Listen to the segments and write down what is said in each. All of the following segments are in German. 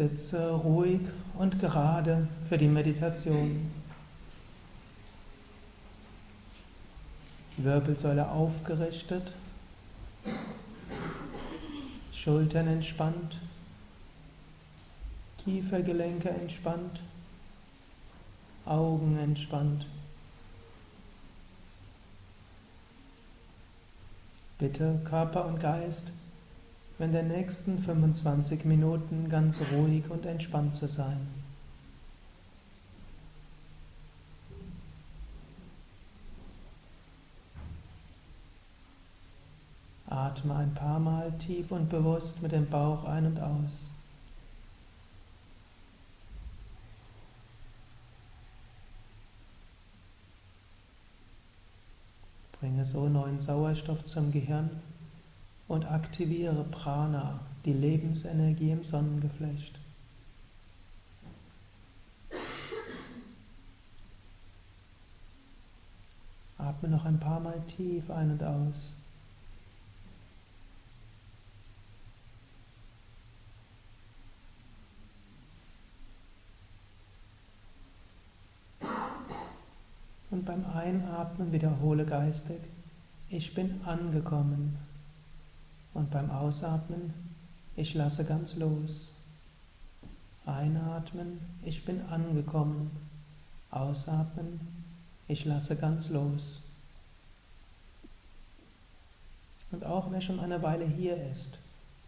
Sitze ruhig und gerade für die Meditation. Wirbelsäule aufgerichtet, Schultern entspannt, Kiefergelenke entspannt, Augen entspannt. Bitte Körper und Geist in den nächsten 25 Minuten ganz ruhig und entspannt zu sein. Atme ein paar Mal tief und bewusst mit dem Bauch ein und aus. Bringe so neuen Sauerstoff zum Gehirn und aktiviere Prana, die Lebensenergie im Sonnengeflecht. Atme noch ein paar Mal tief ein und aus. Und beim Einatmen wiederhole geistig, ich bin angekommen. Und beim Ausatmen, ich lasse ganz los. Einatmen, ich bin angekommen. Ausatmen, ich lasse ganz los. Und auch wer schon eine Weile hier ist,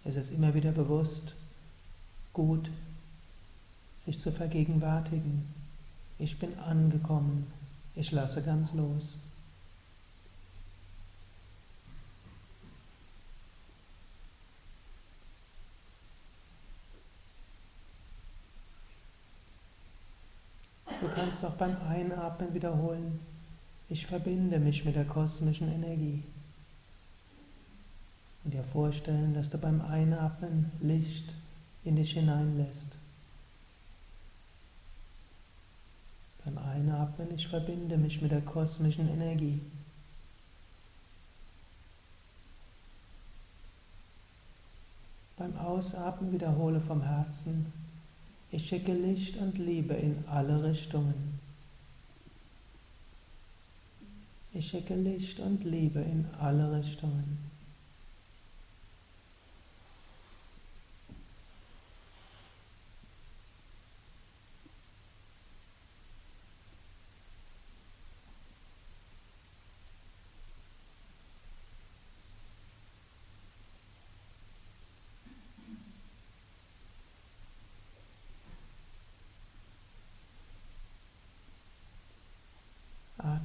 ist es immer wieder bewusst, gut, sich zu vergegenwärtigen. Ich bin angekommen, ich lasse ganz los. Du kannst auch beim Einatmen wiederholen, ich verbinde mich mit der kosmischen Energie. Und dir vorstellen, dass du beim Einatmen Licht in dich hineinlässt. Beim Einatmen, ich verbinde mich mit der kosmischen Energie. Beim Ausatmen wiederhole vom Herzen, ich schicke Licht und Liebe in alle Richtungen. Ich schicke Licht und Liebe in alle Richtungen.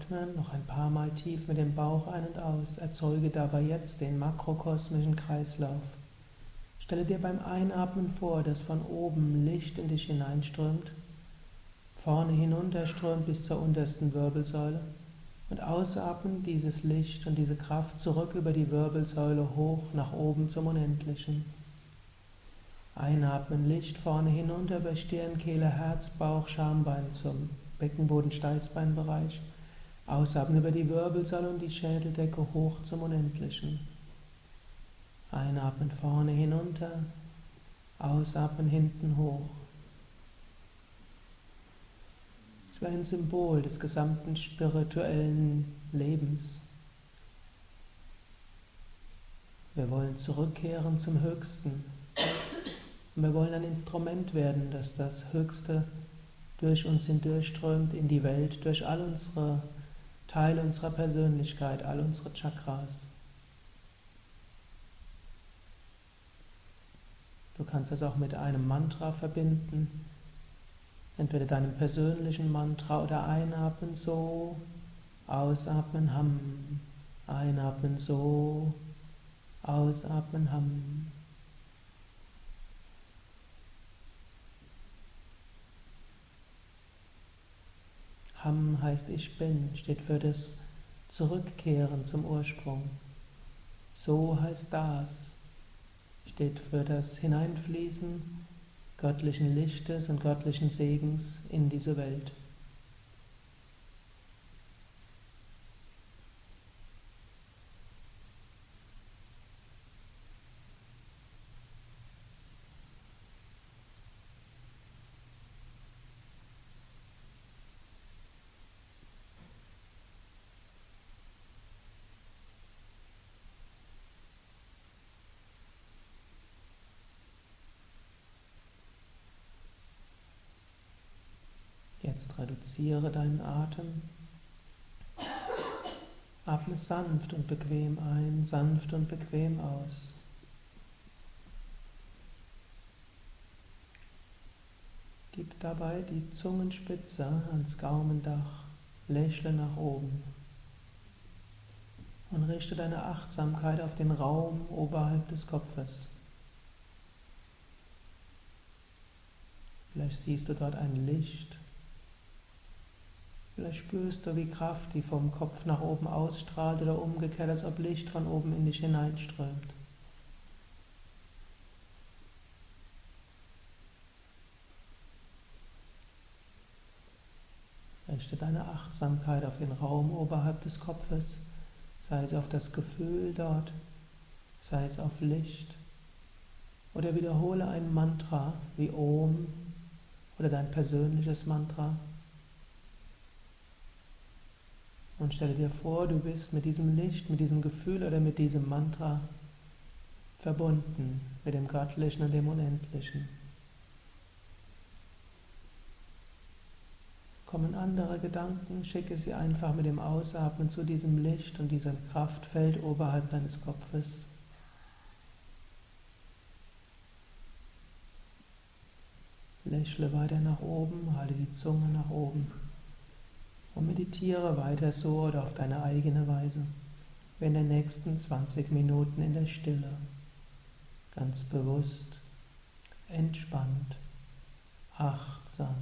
Atmen noch ein paar Mal tief mit dem Bauch ein und aus. Erzeuge dabei jetzt den makrokosmischen Kreislauf. Stelle dir beim Einatmen vor, dass von oben Licht in dich hineinströmt, vorne hinunterströmt bis zur untersten Wirbelsäule und ausatmen dieses Licht und diese Kraft zurück über die Wirbelsäule hoch nach oben zum Unendlichen. Einatmen Licht vorne hinunter über Stirn, Kehle, Herz, Bauch, Schambein zum Beckenboden, Steißbeinbereich. Ausatmen über die Wirbelsäule und die Schädeldecke hoch zum Unendlichen. Einatmen vorne hinunter, ausatmen hinten hoch. Es war ein Symbol des gesamten spirituellen Lebens. Wir wollen zurückkehren zum Höchsten. Und wir wollen ein Instrument werden, das das Höchste durch uns hindurchströmt in die Welt, durch all unsere Teil unserer Persönlichkeit, all unsere Chakras. Du kannst das auch mit einem Mantra verbinden, entweder deinem persönlichen Mantra oder einatmen so, ausatmen Ham, einatmen so, ausatmen Ham. Ham heißt ich bin, steht für das Zurückkehren zum Ursprung. So heißt das, steht für das Hineinfließen göttlichen Lichtes und göttlichen Segens in diese Welt. Jetzt reduziere deinen Atem. Atme sanft und bequem ein, sanft und bequem aus. Gib dabei die Zungenspitze ans Gaumendach, lächle nach oben und richte deine Achtsamkeit auf den Raum oberhalb des Kopfes. Vielleicht siehst du dort ein Licht. Vielleicht spürst du, wie Kraft, die vom Kopf nach oben ausstrahlt oder umgekehrt, als ob Licht von oben in dich hineinströmt. Richte deine Achtsamkeit auf den Raum oberhalb des Kopfes, sei es auf das Gefühl dort, sei es auf Licht. Oder wiederhole ein Mantra wie Om oder dein persönliches Mantra. Und stelle dir vor, du bist mit diesem Licht, mit diesem Gefühl oder mit diesem Mantra verbunden mit dem Göttlichen und dem Unendlichen. Kommen andere Gedanken, schicke sie einfach mit dem Ausatmen zu diesem Licht und diesem Kraftfeld oberhalb deines Kopfes. Lächle weiter nach oben, halte die Zunge nach oben und meditiere weiter so oder auf deine eigene Weise, in den nächsten 20 Minuten in der Stille, ganz bewusst, entspannt, achtsam.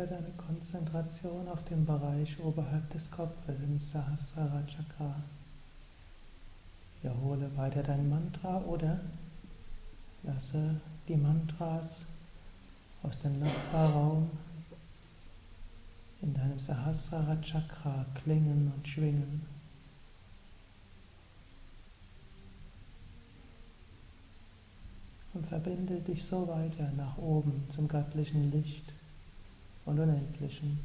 Weiter deine Konzentration auf den Bereich oberhalb des Kopfes im Sahasrara Chakra. Wiederhole weiter dein Mantra oder lasse die Mantras aus dem Nachbarraum in deinem Sahasrara Chakra klingen und schwingen. Und verbinde dich so weiter nach oben zum göttlichen Licht und Unendlichen.